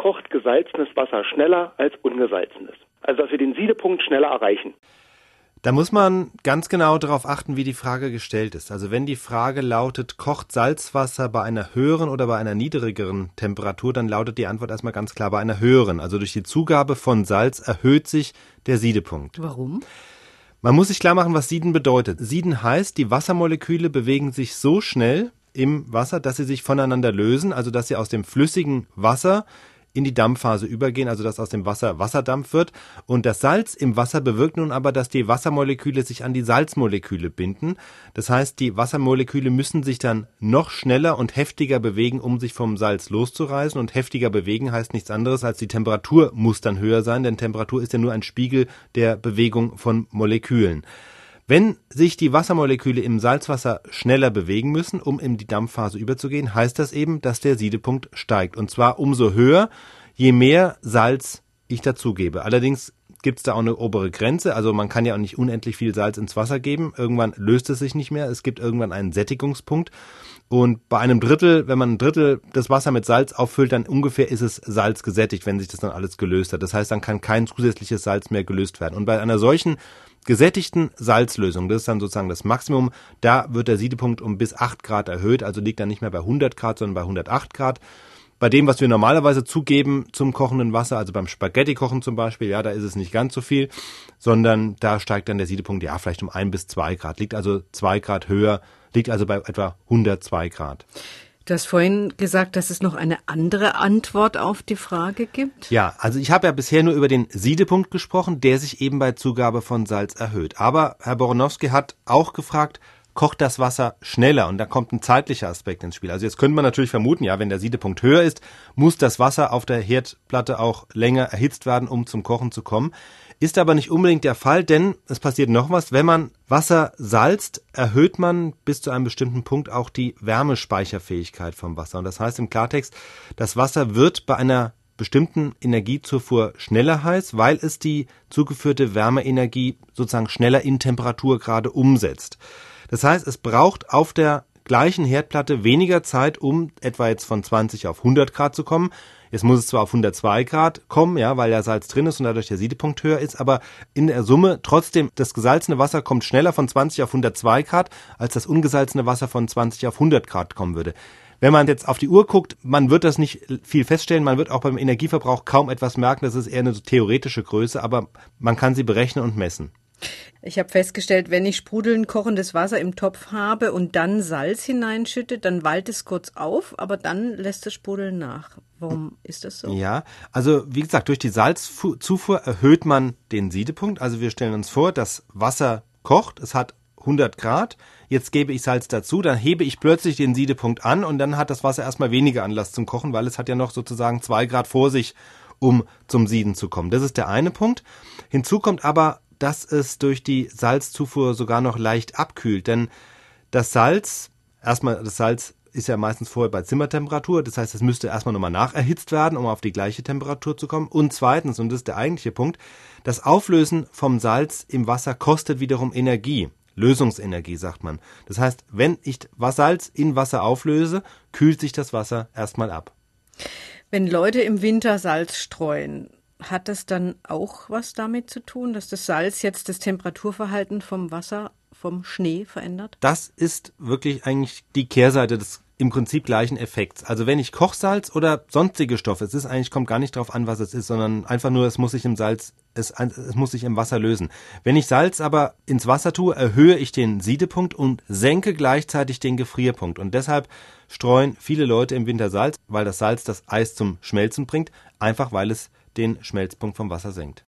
kocht gesalzenes Wasser schneller als ungesalzenes. Also dass wir den Siedepunkt schneller erreichen. Da muss man ganz genau darauf achten, wie die Frage gestellt ist. Also wenn die Frage lautet, kocht Salzwasser bei einer höheren oder bei einer niedrigeren Temperatur, dann lautet die Antwort erstmal ganz klar bei einer höheren. Also durch die Zugabe von Salz erhöht sich der Siedepunkt. Warum? Man muss sich klar machen, was Sieden bedeutet. Sieden heißt, die Wassermoleküle bewegen sich so schnell im Wasser, dass sie sich voneinander lösen, also dass sie aus dem flüssigen Wasser in die Dampfphase übergehen, also dass aus dem Wasser Wasserdampf wird. Und das Salz im Wasser bewirkt nun aber, dass die Wassermoleküle sich an die Salzmoleküle binden. Das heißt, die Wassermoleküle müssen sich dann noch schneller und heftiger bewegen, um sich vom Salz loszureißen. Und heftiger bewegen heißt nichts anderes, als die Temperatur muss dann höher sein, denn Temperatur ist ja nur ein Spiegel der Bewegung von Molekülen. Wenn sich die Wassermoleküle im Salzwasser schneller bewegen müssen, um in die Dampfphase überzugehen, heißt das eben, dass der Siedepunkt steigt. Und zwar umso höher, je mehr Salz ich dazugebe. Allerdings gibt es da auch eine obere Grenze. Also man kann ja auch nicht unendlich viel Salz ins Wasser geben. Irgendwann löst es sich nicht mehr. Es gibt irgendwann einen Sättigungspunkt. Und bei einem Drittel, wenn man ein Drittel des Wasser mit Salz auffüllt, dann ungefähr ist es Salz gesättigt, wenn sich das dann alles gelöst hat. Das heißt, dann kann kein zusätzliches Salz mehr gelöst werden. Und bei einer solchen gesättigten Salzlösung, das ist dann sozusagen das Maximum, da wird der Siedepunkt um bis 8 Grad erhöht, also liegt er nicht mehr bei 100 Grad, sondern bei 108 Grad. Bei dem, was wir normalerweise zugeben zum kochenden Wasser, also beim Spaghetti-Kochen zum Beispiel, ja, da ist es nicht ganz so viel, sondern da steigt dann der Siedepunkt, ja, vielleicht um ein bis zwei Grad, liegt also zwei Grad höher, liegt also bei etwa 102 Grad. Du hast vorhin gesagt, dass es noch eine andere Antwort auf die Frage gibt. Ja, also ich habe ja bisher nur über den Siedepunkt gesprochen, der sich eben bei Zugabe von Salz erhöht. Aber Herr Boronowski hat auch gefragt, kocht das Wasser schneller und da kommt ein zeitlicher Aspekt ins Spiel. Also jetzt könnte man natürlich vermuten, ja, wenn der Siedepunkt höher ist, muss das Wasser auf der Herdplatte auch länger erhitzt werden, um zum Kochen zu kommen. Ist aber nicht unbedingt der Fall, denn es passiert noch was. Wenn man Wasser salzt, erhöht man bis zu einem bestimmten Punkt auch die Wärmespeicherfähigkeit vom Wasser. Und das heißt im Klartext, das Wasser wird bei einer bestimmten Energiezufuhr schneller heiß, weil es die zugeführte Wärmeenergie sozusagen schneller in Temperaturgrade umsetzt. Das heißt, es braucht auf der gleichen Herdplatte weniger Zeit, um etwa jetzt von 20 auf 100 Grad zu kommen. Jetzt muss es zwar auf 102 Grad kommen, ja, weil ja Salz drin ist und dadurch der Siedepunkt höher ist, aber in der Summe trotzdem, das gesalzene Wasser kommt schneller von 20 auf 102 Grad, als das ungesalzene Wasser von 20 auf 100 Grad kommen würde. Wenn man jetzt auf die Uhr guckt, man wird das nicht viel feststellen, man wird auch beim Energieverbrauch kaum etwas merken, das ist eher eine theoretische Größe, aber man kann sie berechnen und messen. Ich habe festgestellt, wenn ich sprudelnd kochendes Wasser im Topf habe und dann Salz hineinschütte, dann wallt es kurz auf, aber dann lässt es sprudeln nach. Warum ist das so? Ja, also wie gesagt, durch die Salzzufuhr erhöht man den Siedepunkt. Also wir stellen uns vor, das Wasser kocht, es hat 100 Grad, jetzt gebe ich Salz dazu, dann hebe ich plötzlich den Siedepunkt an und dann hat das Wasser erstmal weniger Anlass zum Kochen, weil es hat ja noch sozusagen zwei Grad vor sich, um zum Sieden zu kommen. Das ist der eine Punkt. Hinzu kommt aber dass es durch die Salzzufuhr sogar noch leicht abkühlt. Denn das Salz, erstmal das Salz ist ja meistens vorher bei Zimmertemperatur, das heißt, es müsste erstmal nochmal nacherhitzt werden, um auf die gleiche Temperatur zu kommen. Und zweitens, und das ist der eigentliche Punkt, das Auflösen vom Salz im Wasser kostet wiederum Energie. Lösungsenergie, sagt man. Das heißt, wenn ich Salz in Wasser auflöse, kühlt sich das Wasser erstmal ab. Wenn Leute im Winter Salz streuen, hat das dann auch was damit zu tun, dass das Salz jetzt das Temperaturverhalten vom Wasser, vom Schnee verändert? Das ist wirklich eigentlich die Kehrseite des im Prinzip gleichen Effekts. Also wenn ich Kochsalz oder sonstige Stoffe, es ist eigentlich, kommt gar nicht drauf an, was es ist, sondern einfach nur, es muss sich im Salz, es, es muss sich im Wasser lösen. Wenn ich Salz aber ins Wasser tue, erhöhe ich den Siedepunkt und senke gleichzeitig den Gefrierpunkt. Und deshalb streuen viele Leute im Winter Salz, weil das Salz das Eis zum Schmelzen bringt, einfach weil es den Schmelzpunkt vom Wasser senkt.